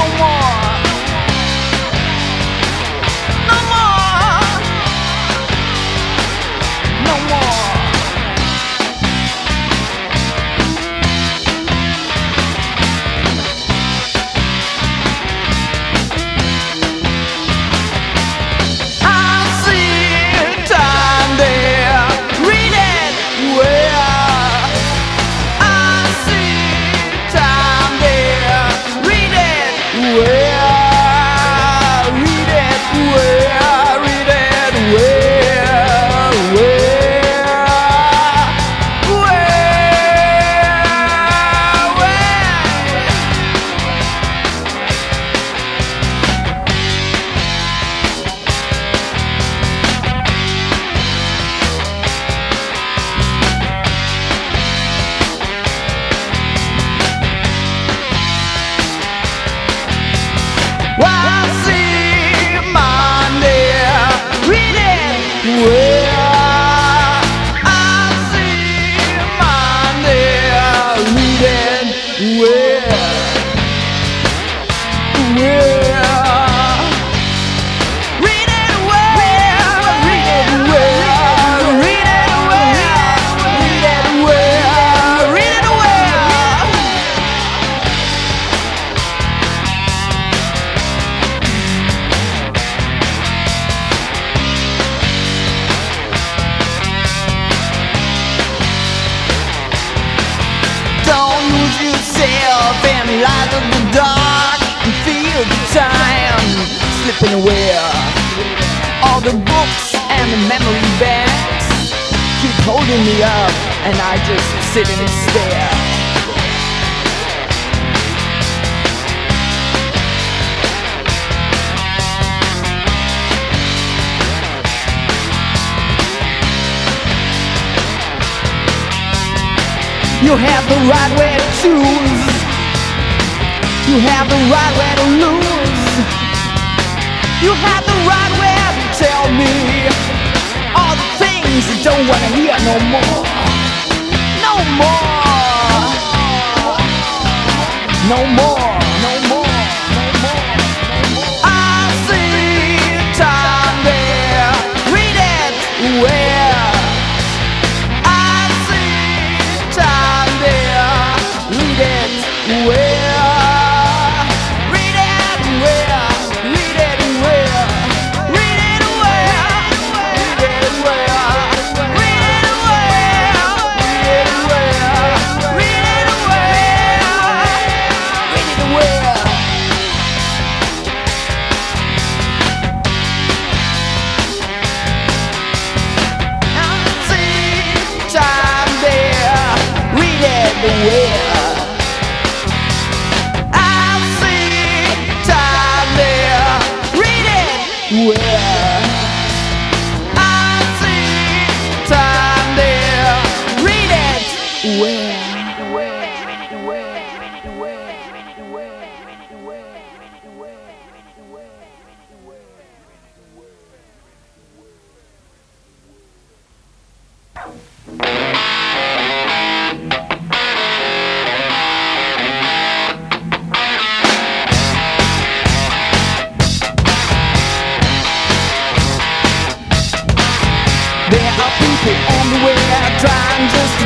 No more. Light of the dark and feel the time slipping away. All the books and the memory banks keep holding me up, and I just sit and stare. You have the right way to choose. You have the right way to lose. You have the right way to tell me all the things I don't wanna hear. No more. No more. No more. the.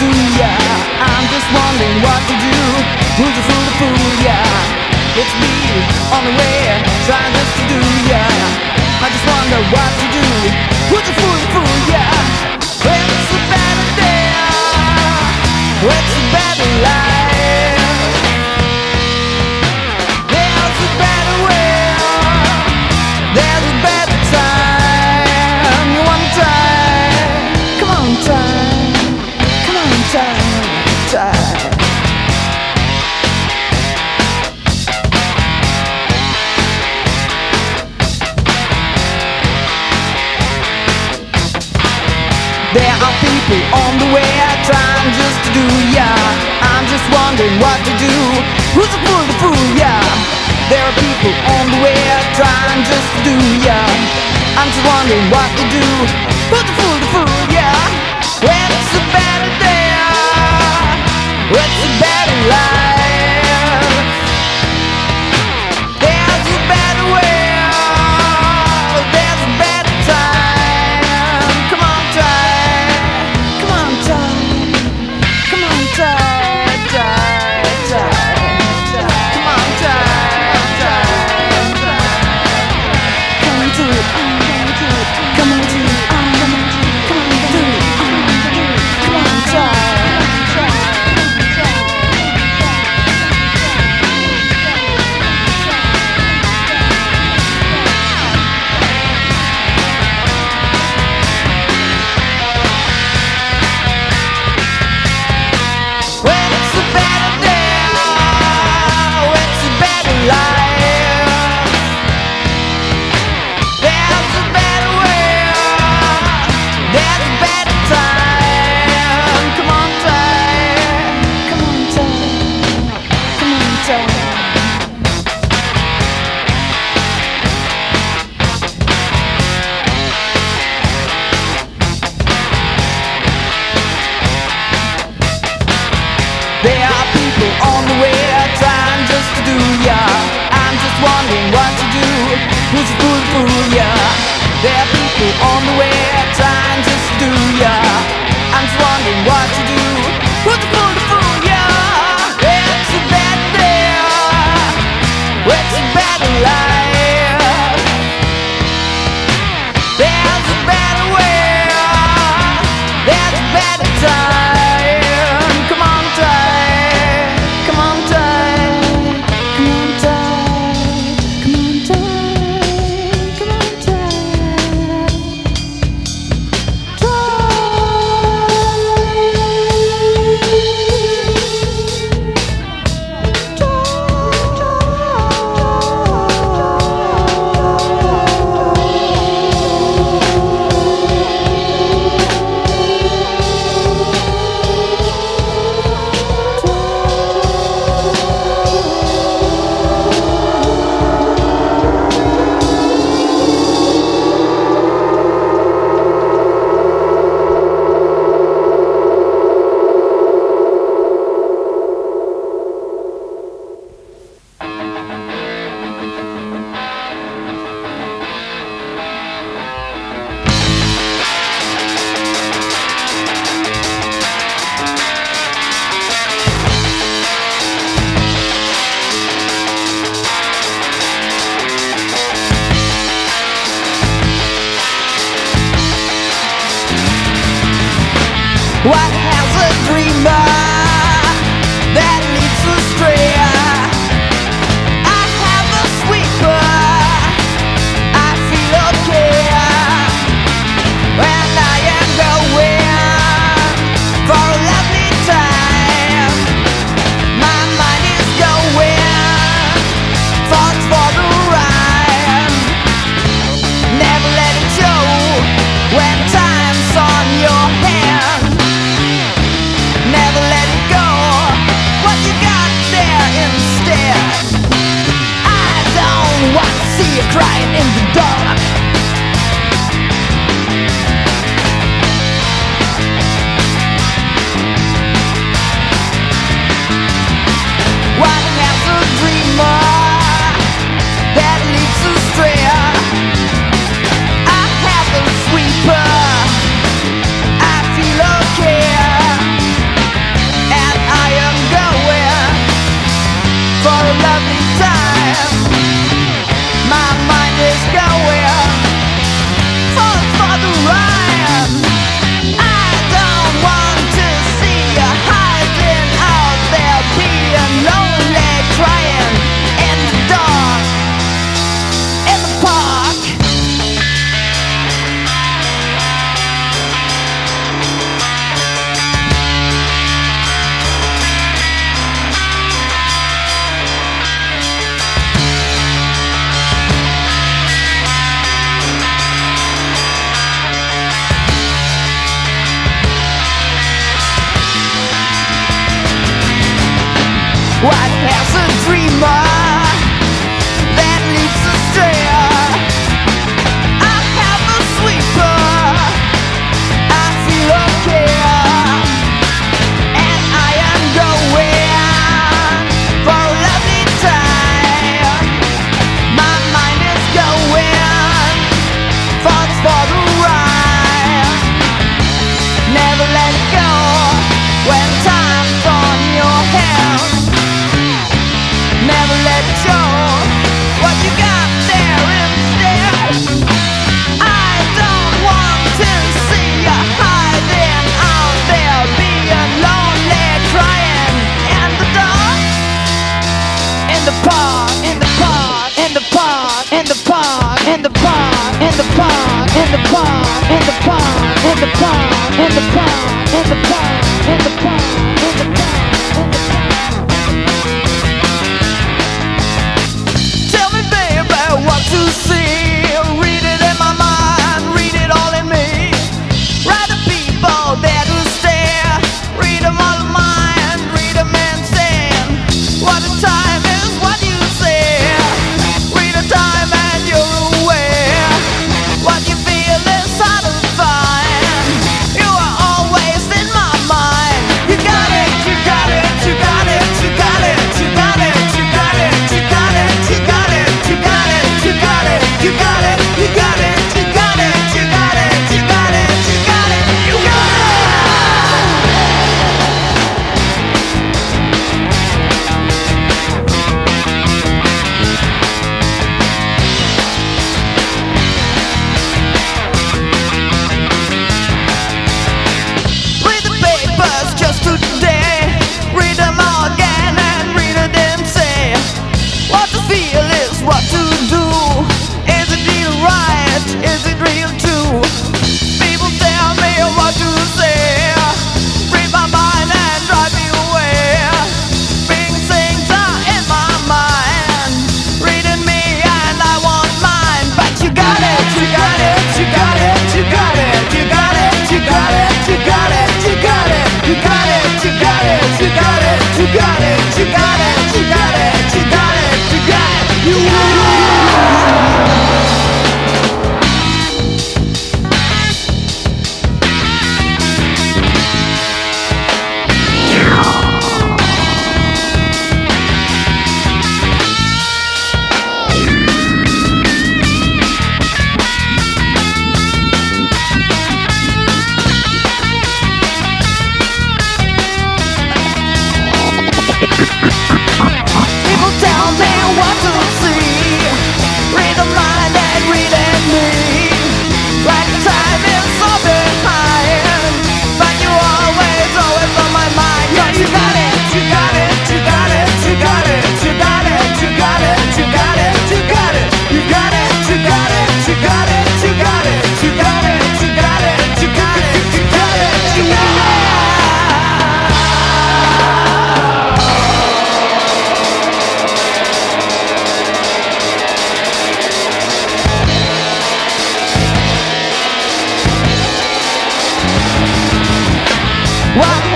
Do ya. I'm just wondering what to do. Who's the fool to fool ya? It's me on the way trying just to do ya. I just wonder what to do. Who's the fool to fool ya? It's a better day. It's a better life. I'm just a dude, yeah. I'm just wondering what to do. Put the fool to fool, yeah. Well, crying in the dark. Why in the park, in the park, 我。